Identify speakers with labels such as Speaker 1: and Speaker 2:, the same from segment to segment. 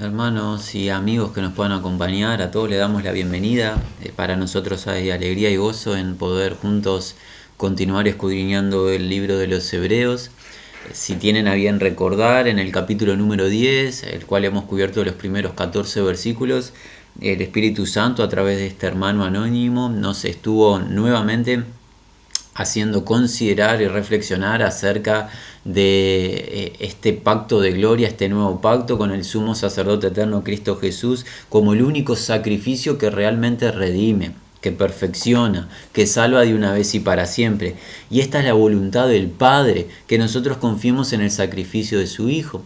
Speaker 1: Hermanos y amigos que nos puedan acompañar, a todos le damos la bienvenida. Eh, para nosotros hay alegría y gozo en poder juntos continuar escudriñando el libro de los Hebreos. Eh, si tienen a bien recordar, en el capítulo número 10, el cual hemos cubierto los primeros 14 versículos, el Espíritu Santo a través de este hermano anónimo nos estuvo nuevamente haciendo considerar y reflexionar acerca de eh, este pacto de gloria, este nuevo pacto con el sumo sacerdote eterno Cristo Jesús como el único sacrificio que realmente redime, que perfecciona, que salva de una vez y para siempre. Y esta es la voluntad del Padre, que nosotros confiemos en el sacrificio de su Hijo.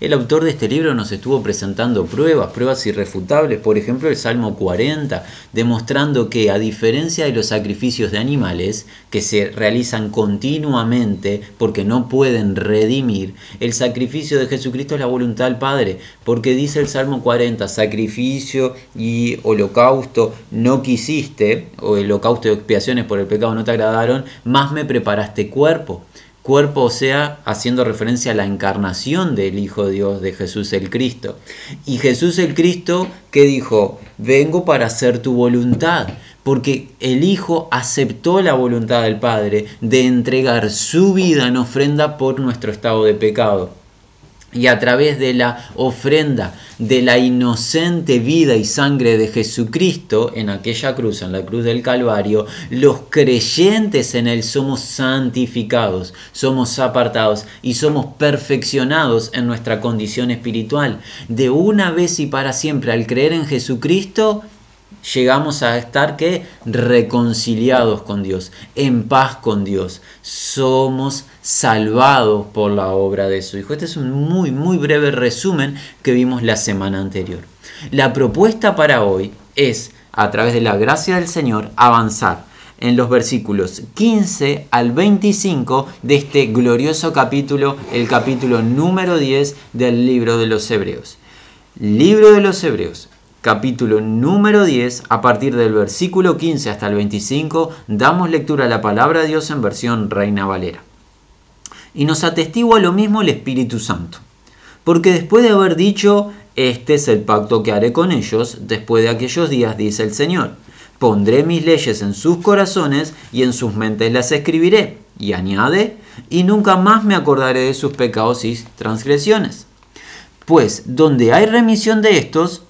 Speaker 1: El autor de este libro nos estuvo presentando pruebas, pruebas irrefutables, por ejemplo el Salmo 40, demostrando que a diferencia de los sacrificios de animales, que se realizan continuamente porque no pueden redimir, el sacrificio de Jesucristo es la voluntad del Padre, porque dice el Salmo 40, sacrificio y holocausto no quisiste, o holocausto de expiaciones por el pecado no te agradaron, más me preparaste cuerpo cuerpo, o sea, haciendo referencia a la encarnación del Hijo de Dios, de Jesús el Cristo. Y Jesús el Cristo que dijo, vengo para hacer tu voluntad, porque el Hijo aceptó la voluntad del Padre de entregar su vida en ofrenda por nuestro estado de pecado y a través de la ofrenda de la inocente vida y sangre de Jesucristo en aquella cruz, en la cruz del Calvario, los creyentes en Él somos santificados, somos apartados y somos perfeccionados en nuestra condición espiritual. De una vez y para siempre, al creer en Jesucristo, llegamos a estar reconciliados con Dios, en paz con Dios. Somos salvados por la obra de su Hijo. Este es un muy, muy breve resumen que vimos la semana anterior. La propuesta para hoy es, a través de la gracia del Señor, avanzar en los versículos 15 al 25 de este glorioso capítulo, el capítulo número 10 del libro de los Hebreos. Libro de los Hebreos, capítulo número 10, a partir del versículo 15 hasta el 25, damos lectura a la palabra de Dios en versión Reina Valera. Y nos atestigua lo mismo el Espíritu Santo. Porque después de haber dicho, este es el pacto que haré con ellos, después de aquellos días, dice el Señor, pondré mis leyes en sus corazones y en sus mentes las escribiré. Y añade, y nunca más me acordaré de sus pecados y transgresiones. Pues donde hay remisión de estos,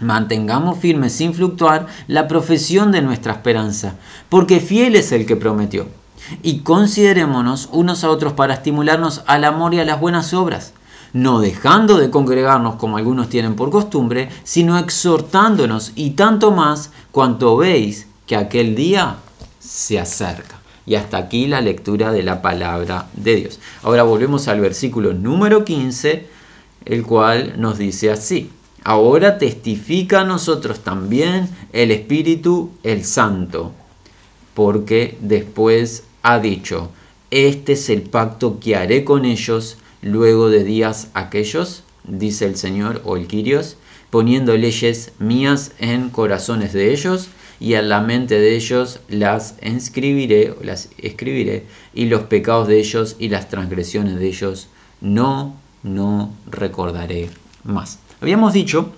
Speaker 1: Mantengamos firme sin fluctuar la profesión de nuestra esperanza, porque fiel es el que prometió. Y considerémonos unos a otros para estimularnos al amor y a las buenas obras, no dejando de congregarnos como algunos tienen por costumbre, sino exhortándonos y tanto más cuanto veis que aquel día se acerca. Y hasta aquí la lectura de la palabra de Dios. Ahora volvemos al versículo número 15, el cual nos dice así. Ahora testifica a nosotros también el Espíritu, el Santo, porque después ha dicho, este es el pacto que haré con ellos luego de días aquellos, dice el Señor o el Quirios, poniendo leyes mías en corazones de ellos y en la mente de ellos las inscribiré, las escribiré, y los pecados de ellos y las transgresiones de ellos no, no recordaré más. Habíamos dicho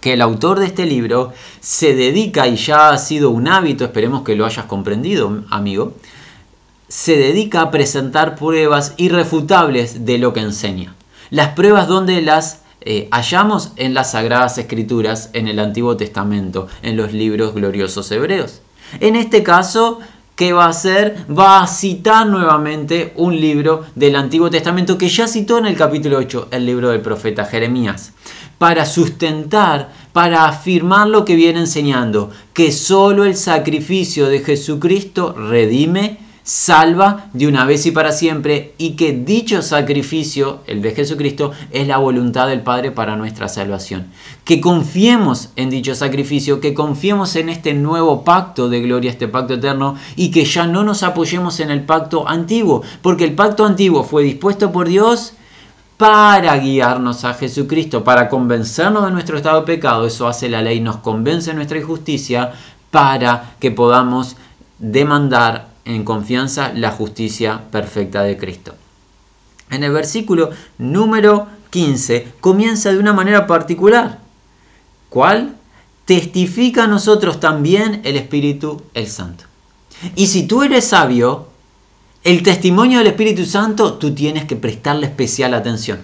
Speaker 1: que el autor de este libro se dedica, y ya ha sido un hábito, esperemos que lo hayas comprendido, amigo, se dedica a presentar pruebas irrefutables de lo que enseña. Las pruebas donde las eh, hallamos en las Sagradas Escrituras, en el Antiguo Testamento, en los libros gloriosos hebreos. En este caso, ¿qué va a hacer? Va a citar nuevamente un libro del Antiguo Testamento que ya citó en el capítulo 8, el libro del profeta Jeremías para sustentar, para afirmar lo que viene enseñando, que solo el sacrificio de Jesucristo redime, salva de una vez y para siempre y que dicho sacrificio, el de Jesucristo, es la voluntad del Padre para nuestra salvación. Que confiemos en dicho sacrificio, que confiemos en este nuevo pacto de gloria, este pacto eterno, y que ya no nos apoyemos en el pacto antiguo, porque el pacto antiguo fue dispuesto por Dios para guiarnos a Jesucristo, para convencernos de nuestro estado de pecado. Eso hace la ley, nos convence de nuestra injusticia para que podamos demandar en confianza la justicia perfecta de Cristo. En el versículo número 15 comienza de una manera particular. ¿Cuál? Testifica a nosotros también el Espíritu el Santo. Y si tú eres sabio, el testimonio del Espíritu Santo tú tienes que prestarle especial atención.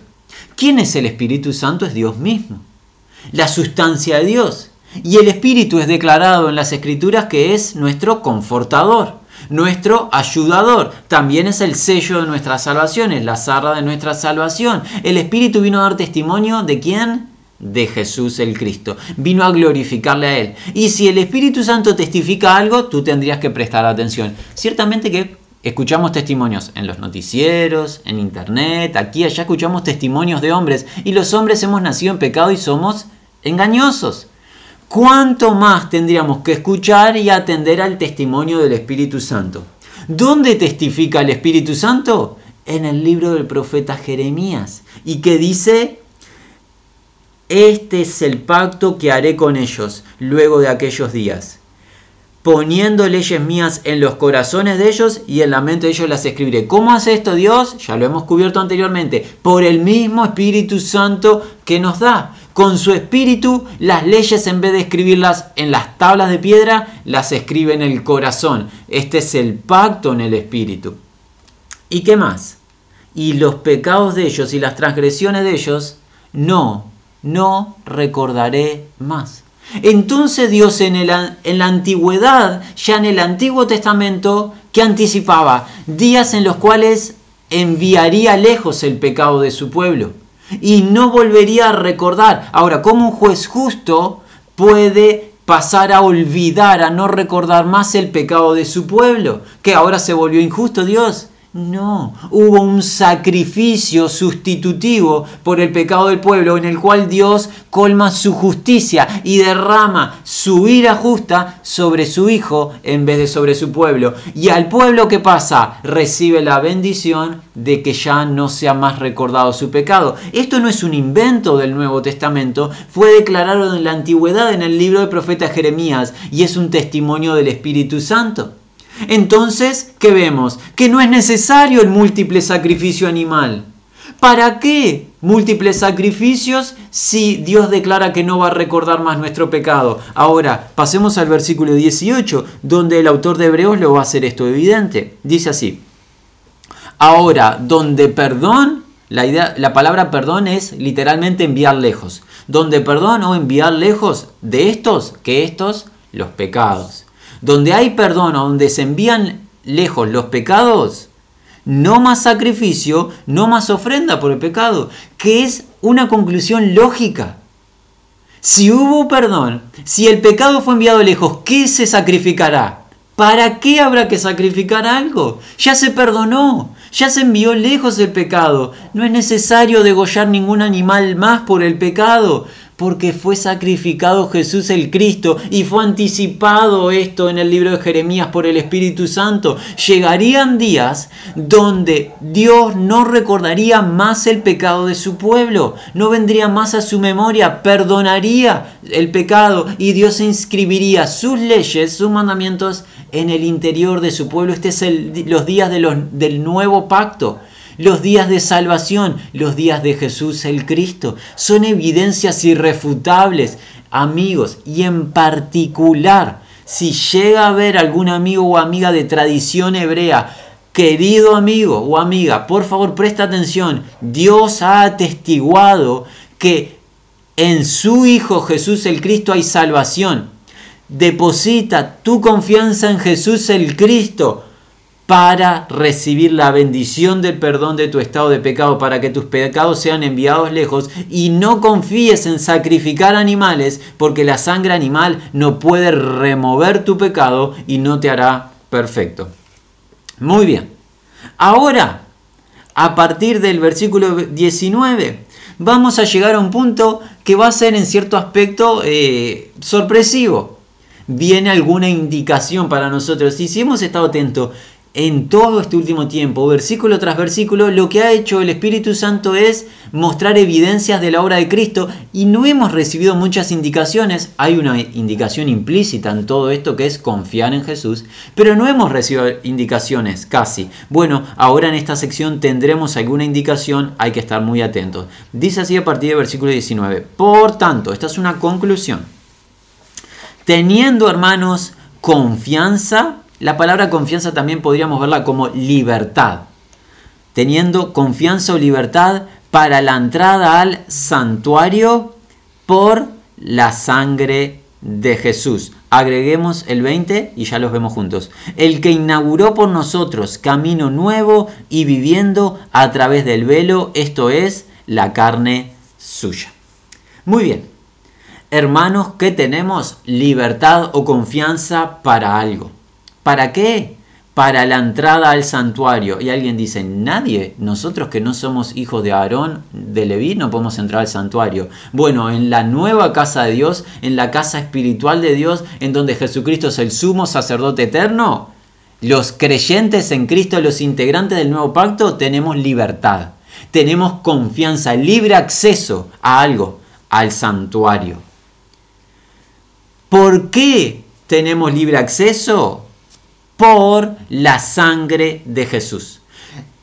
Speaker 1: ¿Quién es el Espíritu Santo? Es Dios mismo. La sustancia de Dios. Y el Espíritu es declarado en las Escrituras que es nuestro confortador nuestro ayudador. También es el sello de nuestra salvación, es la zarra de nuestra salvación. El Espíritu vino a dar testimonio de quién? De Jesús el Cristo. Vino a glorificarle a Él. Y si el Espíritu Santo testifica algo, tú tendrías que prestar atención. Ciertamente que escuchamos testimonios en los noticieros, en internet, aquí allá escuchamos testimonios de hombres. Y los hombres hemos nacido en pecado y somos engañosos. ¿cuánto más tendríamos que escuchar y atender al testimonio del Espíritu Santo? ¿Dónde testifica el Espíritu Santo? En el libro del profeta Jeremías. ¿Y que dice? Este es el pacto que haré con ellos luego de aquellos días, poniendo leyes mías en los corazones de ellos y en la mente de ellos las escribiré. ¿Cómo hace esto Dios? Ya lo hemos cubierto anteriormente, por el mismo Espíritu Santo que nos da con su espíritu las leyes en vez de escribirlas en las tablas de piedra, las escribe en el corazón. Este es el pacto en el espíritu. ¿Y qué más? Y los pecados de ellos y las transgresiones de ellos, no, no recordaré más. Entonces Dios en, la antigüedad, ya en el Antiguo Testamento, que anticipaba días en los cuales enviaría lejos el pecado de su pueblo y no volvería a recordar. Ahora, ¿cómo un juez justo puede pasar a olvidar, a no recordar más el pecado de su pueblo? Que ahora se volvió injusto Dios. No, hubo un sacrificio sustitutivo por el pecado del pueblo en el cual Dios colma su justicia y derrama su ira justa sobre su Hijo en vez de sobre su pueblo. Y al pueblo que pasa recibe la bendición de que ya no sea más recordado su pecado. Esto no es un invento del Nuevo Testamento, fue declarado en la antigüedad en el libro del profeta Jeremías y es un testimonio del Espíritu Santo. Entonces, ¿qué vemos? Que no es necesario el múltiple sacrificio animal. ¿Para qué múltiples sacrificios si Dios declara que no va a recordar más nuestro pecado? Ahora, pasemos al versículo 18, donde el autor de Hebreos lo va a hacer esto evidente. Dice así, ahora, donde perdón, la, idea, la palabra perdón es literalmente enviar lejos. Donde perdón o enviar lejos de estos, que estos, los pecados. Donde hay perdón donde se envían lejos los pecados, no más sacrificio, no más ofrenda por el pecado, que es una conclusión lógica. Si hubo perdón, si el pecado fue enviado lejos, ¿qué se sacrificará? ¿Para qué habrá que sacrificar algo? Ya se perdonó, ya se envió lejos el pecado. No es necesario degollar ningún animal más por el pecado porque fue sacrificado Jesús el Cristo y fue anticipado esto en el libro de Jeremías por el Espíritu Santo. Llegarían días donde Dios no recordaría más el pecado de su pueblo, no vendría más a su memoria, perdonaría el pecado y Dios inscribiría sus leyes, sus mandamientos en el interior de su pueblo. Este es los días de del nuevo pacto los días de salvación, los días de Jesús el Cristo. Son evidencias irrefutables, amigos, y en particular, si llega a haber algún amigo o amiga de tradición hebrea, querido amigo o amiga, por favor presta atención, Dios ha atestiguado que en su Hijo Jesús el Cristo hay salvación. Deposita tu confianza en Jesús el Cristo para recibir la bendición del perdón de tu estado de pecado, para que tus pecados sean enviados lejos y no confíes en sacrificar animales, porque la sangre animal no puede remover tu pecado y no te hará perfecto. Muy bien. Ahora, a partir del versículo 19, vamos a llegar a un punto que va a ser en cierto aspecto eh, sorpresivo. Viene alguna indicación para nosotros. Si hemos estado atentos en todo este último tiempo, versículo tras versículo, lo que ha hecho el Espíritu Santo es mostrar evidencias de la obra de Cristo y no hemos recibido muchas indicaciones. Hay una indicación implícita en todo esto que es confiar en Jesús, pero no hemos recibido indicaciones casi. Bueno, ahora en esta sección tendremos alguna indicación, hay que estar muy atentos. Dice así a partir del versículo 19. Por tanto, esta es una conclusión. Teniendo, hermanos, confianza la palabra confianza también podríamos verla como libertad. Teniendo confianza o libertad para la entrada al santuario por la sangre de Jesús. Agreguemos el 20 y ya los vemos juntos. El que inauguró por nosotros camino nuevo y viviendo a través del velo, esto es la carne suya. Muy bien, hermanos, que tenemos libertad o confianza para algo. ¿Para qué? Para la entrada al santuario. Y alguien dice, nadie, nosotros que no somos hijos de Aarón, de Leví, no podemos entrar al santuario. Bueno, en la nueva casa de Dios, en la casa espiritual de Dios, en donde Jesucristo es el sumo sacerdote eterno, los creyentes en Cristo, los integrantes del nuevo pacto, tenemos libertad. Tenemos confianza, libre acceso a algo, al santuario. ¿Por qué tenemos libre acceso? Por la sangre de Jesús.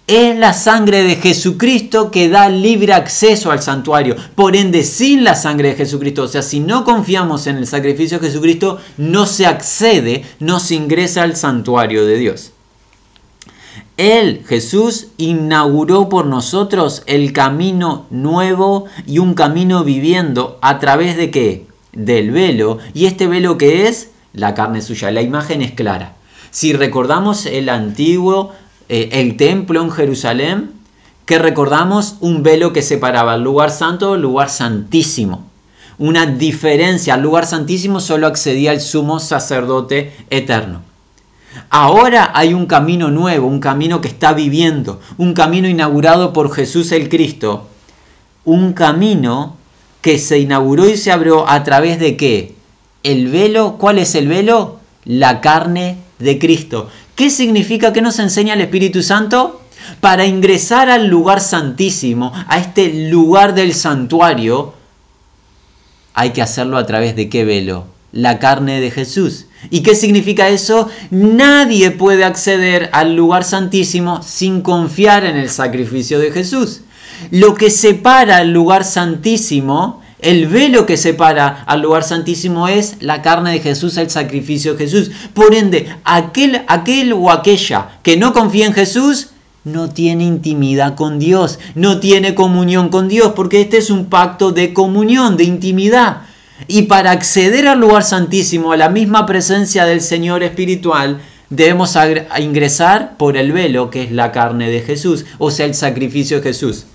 Speaker 1: Es la sangre de Jesucristo que da libre acceso al santuario. Por ende, sin la sangre de Jesucristo, o sea, si no confiamos en el sacrificio de Jesucristo, no se accede, no se ingresa al santuario de Dios. Él, Jesús, inauguró por nosotros el camino nuevo y un camino viviendo a través de qué? Del velo. ¿Y este velo que es? La carne suya. La imagen es clara. Si recordamos el antiguo, eh, el templo en Jerusalén, que recordamos un velo que separaba el lugar santo del lugar santísimo. Una diferencia, al lugar santísimo solo accedía el sumo sacerdote eterno. Ahora hay un camino nuevo, un camino que está viviendo, un camino inaugurado por Jesús el Cristo. Un camino que se inauguró y se abrió a través de qué? El velo, ¿cuál es el velo? La carne de Cristo. ¿Qué significa? ¿Qué nos enseña el Espíritu Santo? Para ingresar al lugar santísimo, a este lugar del santuario, hay que hacerlo a través de qué velo? La carne de Jesús. ¿Y qué significa eso? Nadie puede acceder al lugar santísimo sin confiar en el sacrificio de Jesús. Lo que separa el lugar santísimo el velo que separa al lugar santísimo es la carne de Jesús, el sacrificio de Jesús. Por ende, aquel, aquel o aquella que no confía en Jesús no tiene intimidad con Dios, no tiene comunión con Dios, porque este es un pacto de comunión, de intimidad. Y para acceder al lugar santísimo, a la misma presencia del Señor espiritual, debemos ingresar por el velo que es la carne de Jesús, o sea, el sacrificio de Jesús.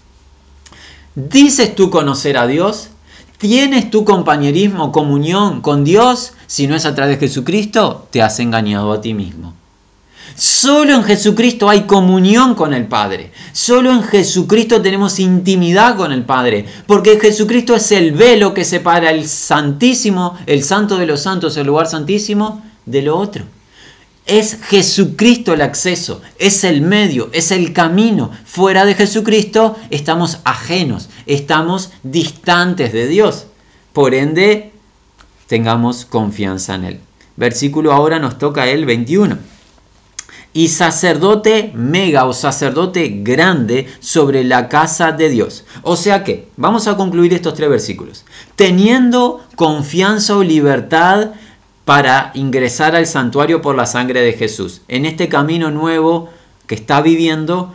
Speaker 1: ¿Dices tú conocer a Dios? ¿Tienes tu compañerismo, comunión con Dios? Si no es a través de Jesucristo, te has engañado a ti mismo. Solo en Jesucristo hay comunión con el Padre. Solo en Jesucristo tenemos intimidad con el Padre. Porque Jesucristo es el velo que separa el Santísimo, el Santo de los Santos, el lugar santísimo, de lo otro. Es Jesucristo el acceso, es el medio, es el camino. Fuera de Jesucristo estamos ajenos, estamos distantes de Dios. Por ende, tengamos confianza en Él. Versículo ahora nos toca el 21. Y sacerdote mega o sacerdote grande sobre la casa de Dios. O sea que, vamos a concluir estos tres versículos. Teniendo confianza o libertad para ingresar al santuario por la sangre de Jesús. En este camino nuevo que está viviendo,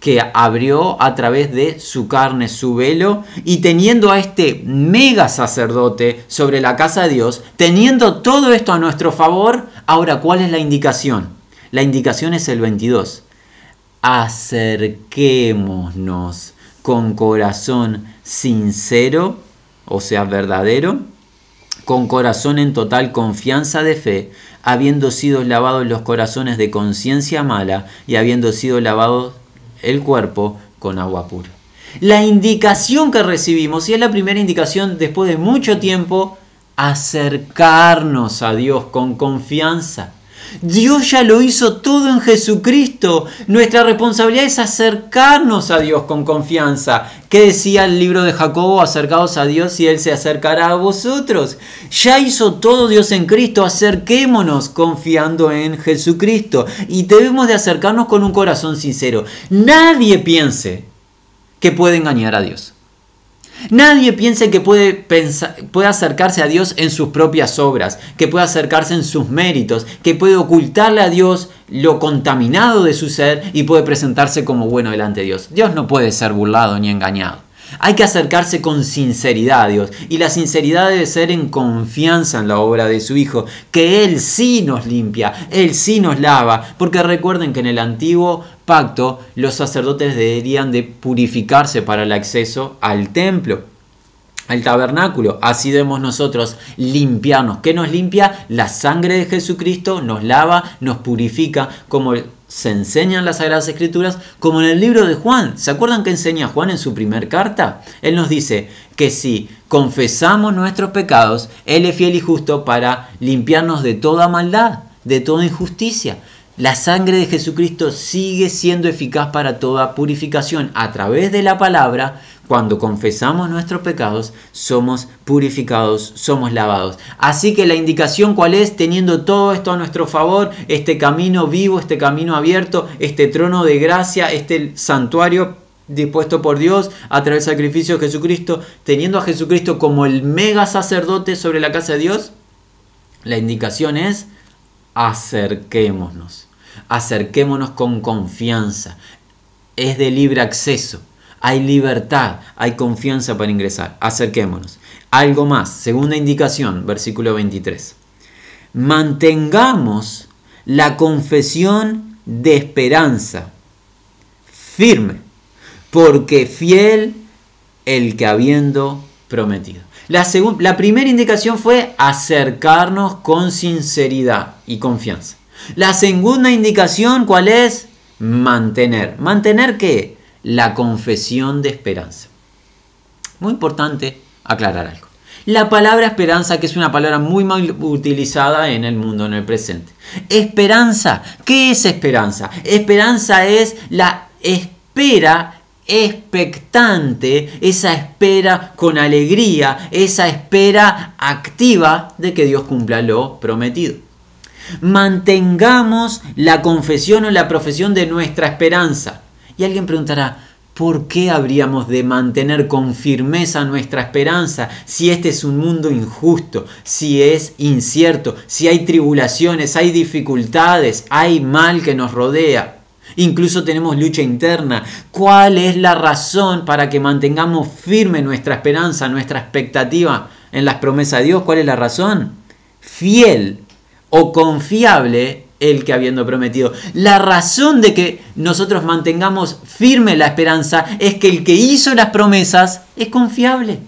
Speaker 1: que abrió a través de su carne, su velo, y teniendo a este mega sacerdote sobre la casa de Dios, teniendo todo esto a nuestro favor, ahora, ¿cuál es la indicación? La indicación es el 22. Acerquémonos con corazón sincero, o sea, verdadero, con corazón en total confianza de fe, habiendo sido lavados los corazones de conciencia mala y habiendo sido lavado el cuerpo con agua pura. La indicación que recibimos, y es la primera indicación después de mucho tiempo, acercarnos a Dios con confianza. Dios ya lo hizo todo en Jesucristo. Nuestra responsabilidad es acercarnos a Dios con confianza. ¿Qué decía el libro de Jacobo? Acercaos a Dios y Él se acercará a vosotros. Ya hizo todo Dios en Cristo. Acerquémonos confiando en Jesucristo. Y debemos de acercarnos con un corazón sincero. Nadie piense que puede engañar a Dios. Nadie piense que puede, acercarse a Dios en sus propias obras, que puede acercarse en sus méritos, que puede ocultarle a Dios lo contaminado de su ser y puede presentarse como bueno delante de Dios. Dios no puede ser burlado ni engañado. Hay que acercarse con sinceridad a Dios y la sinceridad debe ser en confianza en la obra de su Hijo, que Él sí nos limpia, Él sí nos lava, porque recuerden que en el antiguo pacto los sacerdotes deberían de purificarse para el acceso al templo al tabernáculo. Así debemos nosotros limpiarnos. ¿Qué nos limpia? La sangre de Jesucristo nos lava, nos purifica, como se enseña en las Sagradas Escrituras, como en el libro de Juan. ¿Se acuerdan que enseña Juan en su primer carta? Él nos dice que si confesamos nuestros pecados, Él es fiel y justo para limpiarnos de toda maldad, de toda injusticia. La sangre de Jesucristo sigue siendo eficaz para toda purificación a través de la palabra cuando confesamos nuestros pecados, somos purificados, somos lavados. Así que la indicación cuál es, teniendo todo esto a nuestro favor, este camino vivo, este camino abierto, este trono de gracia, este santuario dispuesto por Dios a través del sacrificio de Jesucristo, teniendo a Jesucristo como el mega sacerdote sobre la casa de Dios, la indicación es acerquémonos, acerquémonos con confianza, es de libre acceso hay libertad, hay confianza para ingresar. Acerquémonos. Algo más, segunda indicación, versículo 23. Mantengamos la confesión de esperanza firme, porque fiel el que habiendo prometido. La, la primera indicación fue acercarnos con sinceridad y confianza. La segunda indicación, ¿cuál es? Mantener. ¿Mantener qué? la confesión de esperanza. Muy importante aclarar algo. La palabra esperanza, que es una palabra muy mal utilizada en el mundo, en el presente. Esperanza, ¿qué es esperanza? Esperanza es la espera expectante, esa espera con alegría, esa espera activa de que Dios cumpla lo prometido. Mantengamos la confesión o la profesión de nuestra esperanza. Y alguien preguntará, ¿por qué habríamos de mantener con firmeza nuestra esperanza si este es un mundo injusto, si es incierto, si hay tribulaciones, hay dificultades, hay mal que nos rodea? Incluso tenemos lucha interna. ¿Cuál es la razón para que mantengamos firme nuestra esperanza, nuestra expectativa en las promesas de Dios? ¿Cuál es la razón? Fiel o confiable el que habiendo prometido. La razón de que nosotros mantengamos firme la esperanza es que el que hizo las promesas es confiable.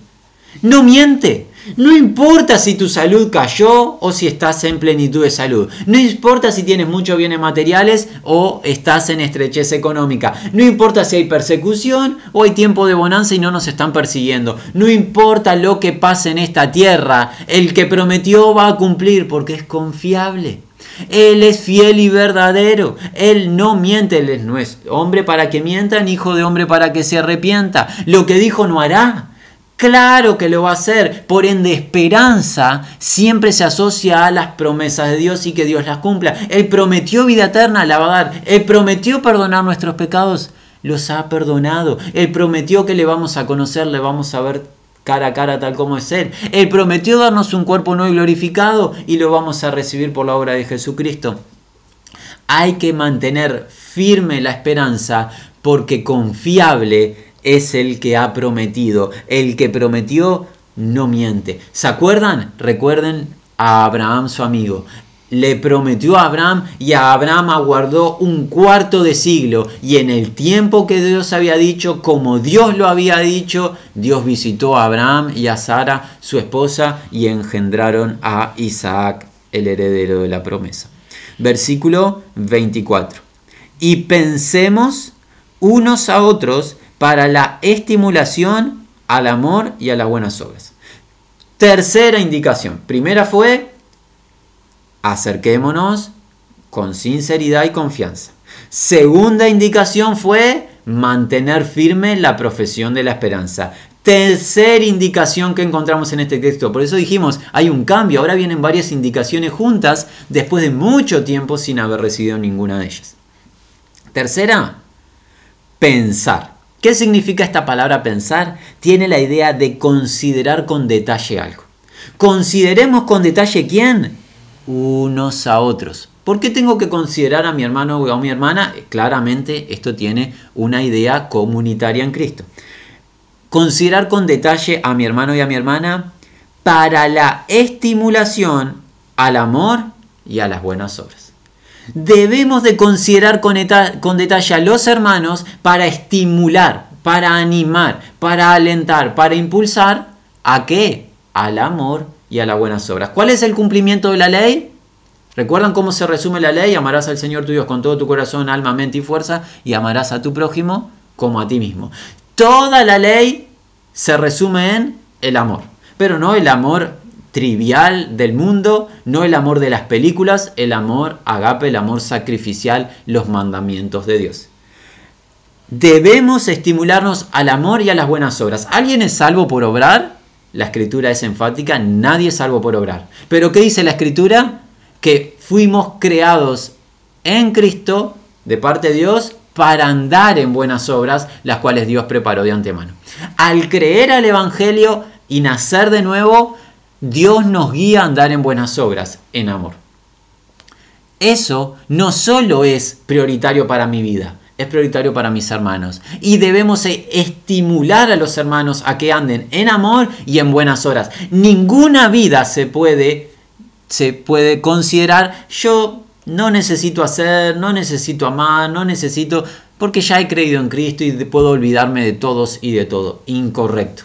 Speaker 1: No miente. No importa si tu salud cayó o si estás en plenitud de salud. No importa si tienes muchos bienes materiales o estás en estrechez económica. No importa si hay persecución o hay tiempo de bonanza y no nos están persiguiendo. No importa lo que pase en esta tierra. El que prometió va a cumplir porque es confiable. Él es fiel y verdadero. Él no miente. Él es nuestro hombre para que mienta, ni hijo de hombre para que se arrepienta. Lo que dijo no hará. Claro que lo va a hacer. Por ende, esperanza siempre se asocia a las promesas de Dios y que Dios las cumpla. Él prometió vida eterna, la va a dar. Él prometió perdonar nuestros pecados, los ha perdonado. Él prometió que le vamos a conocer, le vamos a ver cara a cara tal como es Él. Él prometió darnos un cuerpo no glorificado y lo vamos a recibir por la obra de Jesucristo. Hay que mantener firme la esperanza porque confiable es el que ha prometido. El que prometió no miente. ¿Se acuerdan? Recuerden a Abraham su amigo. le prometió a Abraham y a Abraham aguardó un cuarto de siglo y en el tiempo que Dios había dicho, como Dios lo había dicho, Dios visitó a Abraham y a Sara, su esposa, y engendraron a Isaac, el heredero de la promesa. Versículo 24. Y pensemos unos a otros para la estimulación al amor y a las buenas obras. Tercera indicación. Primera fue acerquémonos con sinceridad y confianza. Segunda indicación fue mantener firme la profesión de la esperanza. Tercera indicación que encontramos en este texto. Por eso dijimos, hay un cambio. Ahora vienen varias indicaciones juntas después de mucho tiempo sin haber recibido ninguna de ellas. Tercera, pensar. ¿Qué significa esta palabra pensar? Tiene la idea de considerar con detalle algo. Consideremos con detalle quién? Unos a otros. ¿Por qué tengo que considerar a mi hermano o a mi hermana? Claramente esto tiene una idea comunitaria en Cristo. Considerar con detalle a mi hermano y a mi hermana para la estimulación al amor y a las buenas obras. Debemos de considerar con, con detalle a los hermanos para estimular, para animar, para alentar, para impulsar a qué? Al amor y a las buenas obras. ¿Cuál es el cumplimiento de la ley? ¿Recuerdan cómo se resume la ley? Amarás al Señor tu Dios con todo tu corazón, alma, mente y fuerza y amarás a tu prójimo como a ti mismo. Toda la ley se resume en el amor, pero no el amor trivial del mundo, no el amor de las películas, el amor agape, el amor sacrificial, los mandamientos de Dios. Debemos estimularnos al amor y a las buenas obras. ¿Alguien es salvo por obrar? La escritura es enfática, nadie es salvo por obrar. Pero ¿qué dice la escritura? Que fuimos creados en Cristo de parte de Dios para andar en buenas obras, las cuales Dios preparó de antemano. Al creer al Evangelio y nacer de nuevo, Dios nos guía a andar en buenas obras, en amor. Eso no solo es prioritario para mi vida, es prioritario para mis hermanos. Y debemos estimular a los hermanos a que anden en amor y en buenas obras. Ninguna vida se puede, se puede considerar yo no necesito hacer, no necesito amar, no necesito, porque ya he creído en Cristo y puedo olvidarme de todos y de todo. Incorrecto.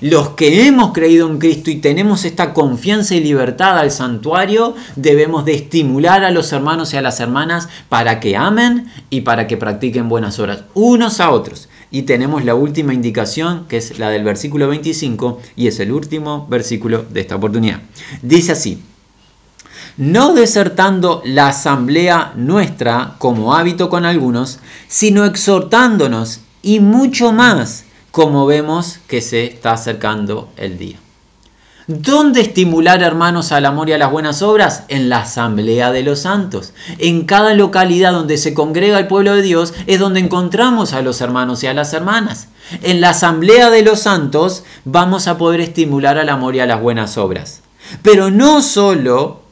Speaker 1: Los que hemos creído en Cristo y tenemos esta confianza y libertad al santuario, debemos de estimular a los hermanos y a las hermanas para que amen y para que practiquen buenas obras, unos a otros. Y tenemos la última indicación, que es la del versículo 25, y es el último versículo de esta oportunidad. Dice así, no desertando la asamblea nuestra como hábito con algunos, sino exhortándonos y mucho más como vemos que se está acercando el día. ¿Dónde estimular hermanos al amor y a las buenas obras? En la asamblea de los santos. En cada localidad donde se congrega el pueblo de Dios es donde encontramos a los hermanos y a las hermanas. En la asamblea de los santos vamos a poder estimular al amor y a las buenas obras. Pero no solo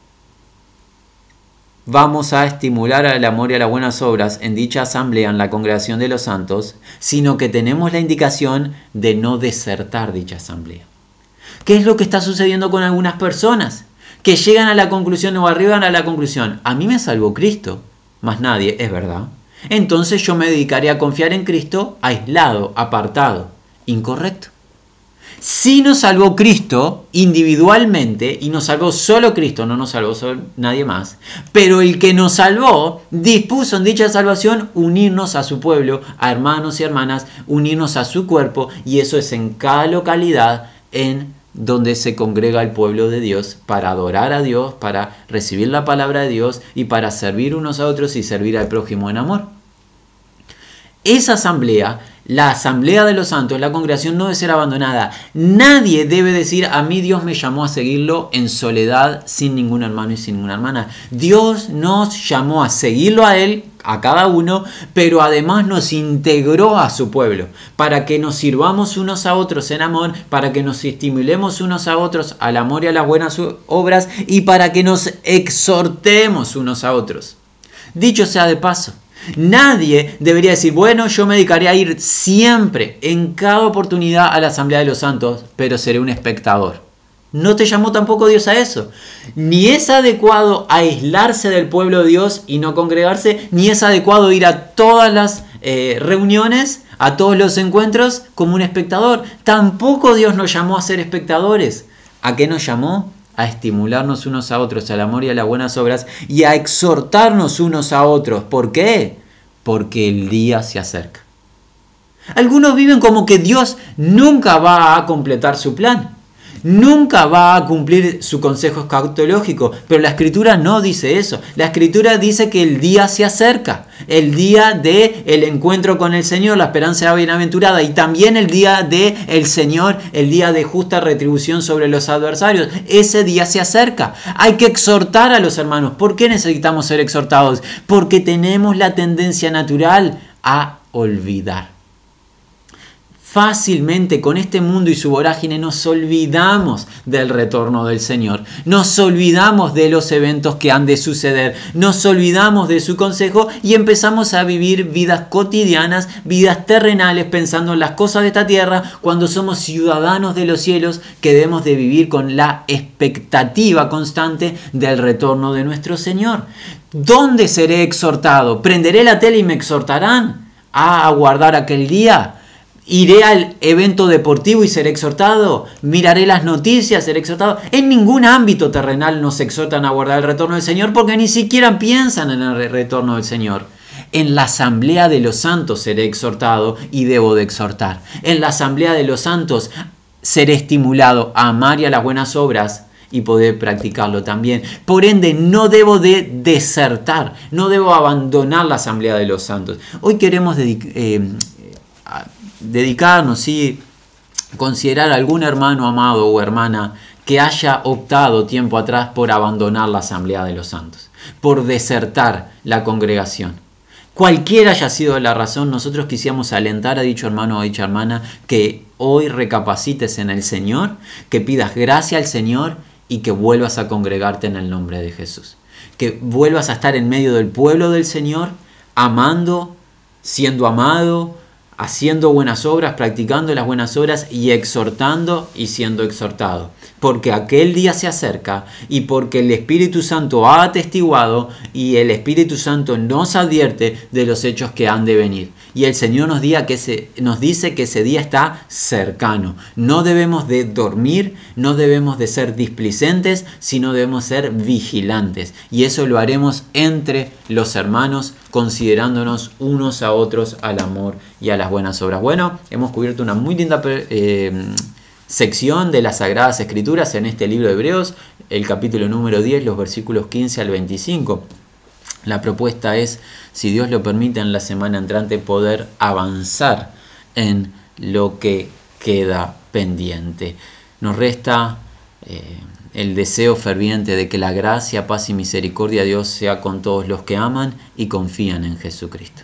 Speaker 1: vamos a estimular al amor y a las buenas obras en dicha asamblea en la congregación de los santos, sino que tenemos la indicación de no desertar dicha asamblea. ¿Qué es lo que está sucediendo con algunas personas? Que llegan a la conclusión o arriban a la conclusión, a mí me salvó Cristo, más nadie, es verdad. Entonces yo me dedicaré a confiar en Cristo aislado, apartado. Incorrecto. Si nos salvó Cristo individualmente y nos salvó solo Cristo, no nos salvó nadie más, pero el que nos salvó dispuso en dicha salvación unirnos a su pueblo, a hermanos y hermanas, unirnos a su cuerpo y eso es en cada localidad en donde se congrega el pueblo de Dios para adorar a Dios, para recibir la palabra de Dios y para servir unos a otros y servir al prójimo en amor. Esa asamblea la asamblea de los santos, la congregación no debe ser abandonada. Nadie debe decir, a mí Dios me llamó a seguirlo en soledad, sin ningún hermano y sin ninguna hermana. Dios nos llamó a seguirlo a Él, a cada uno, pero además nos integró a su pueblo, para que nos sirvamos unos a otros en amor, para que nos estimulemos unos a otros al amor y a las buenas obras, y para que nos exhortemos unos a otros. Dicho sea de paso, Nadie debería decir, bueno, yo me dedicaré a ir siempre, en cada oportunidad, a la Asamblea de los Santos, pero seré un espectador. No te llamó tampoco Dios a eso. Ni es adecuado aislarse del pueblo de Dios y no congregarse, ni es adecuado ir a todas las eh, reuniones, a todos los encuentros como un espectador. Tampoco Dios nos llamó a ser espectadores. ¿A qué nos llamó? A estimularnos unos a otros al amor y a las buenas obras y a exhortarnos unos a otros. ¿Por qué? Porque el día se acerca. Algunos viven como que Dios nunca va a completar su plan nunca va a cumplir su consejo escatológico, pero la escritura no dice eso. La escritura dice que el día se acerca, el día de el encuentro con el Señor, la esperanza bienaventurada y también el día de el Señor, el día de justa retribución sobre los adversarios. Ese día se acerca. Hay que exhortar a los hermanos. ¿Por qué necesitamos ser exhortados? Porque tenemos la tendencia natural a olvidar fácilmente con este mundo y su vorágine nos olvidamos del retorno del Señor, nos olvidamos de los eventos que han de suceder, nos olvidamos de su consejo y empezamos a vivir vidas cotidianas, vidas terrenales, pensando en las cosas de esta tierra, cuando somos ciudadanos de los cielos que debemos de vivir con la expectativa constante del retorno de nuestro Señor. ¿Dónde seré exhortado? ¿Prenderé la tele y me exhortarán a aguardar aquel día? Iré al evento deportivo y seré exhortado. Miraré las noticias, seré exhortado. En ningún ámbito terrenal nos exhortan a guardar el retorno del Señor porque ni siquiera piensan en el retorno del Señor. En la asamblea de los santos seré exhortado y debo de exhortar. En la asamblea de los santos seré estimulado a amar y a las buenas obras y poder practicarlo también. Por ende, no debo de desertar, no debo abandonar la asamblea de los santos. Hoy queremos eh, dedicarnos, y considerar algún hermano amado o hermana que haya optado tiempo atrás por abandonar la asamblea de los santos, por desertar la congregación. Cualquiera haya sido la razón, nosotros quisiéramos alentar a dicho hermano o a dicha hermana que hoy recapacites en el Señor, que pidas gracia al Señor y que vuelvas a congregarte en el nombre de Jesús. Que vuelvas a estar en medio del pueblo del Señor, amando, siendo amado, haciendo buenas obras, practicando las buenas obras y exhortando y siendo exhortado. Porque aquel día se acerca y porque el Espíritu Santo ha atestiguado y el Espíritu Santo nos advierte de los hechos que han de venir. Y el Señor nos, que nos dice que ese día está cercano. No debemos de dormir, no debemos de ser displicentes, sino debemos ser vigilantes. Y eso lo haremos entre los hermanos considerándonos unos a otros al amor y a las buenas obras. Bueno, hemos cubierto una muy linda eh, sección de las Sagradas Escrituras en este libro de Hebreos, el capítulo número 10, los versículos 15 al 25. La propuesta es, si Dios lo permite, en la semana entrante poder avanzar en lo que queda pendiente. Nos resta... Eh, el deseo ferviente de que la gracia, paz y misericordia de Dios sea con todos los que aman y confían en Jesucristo.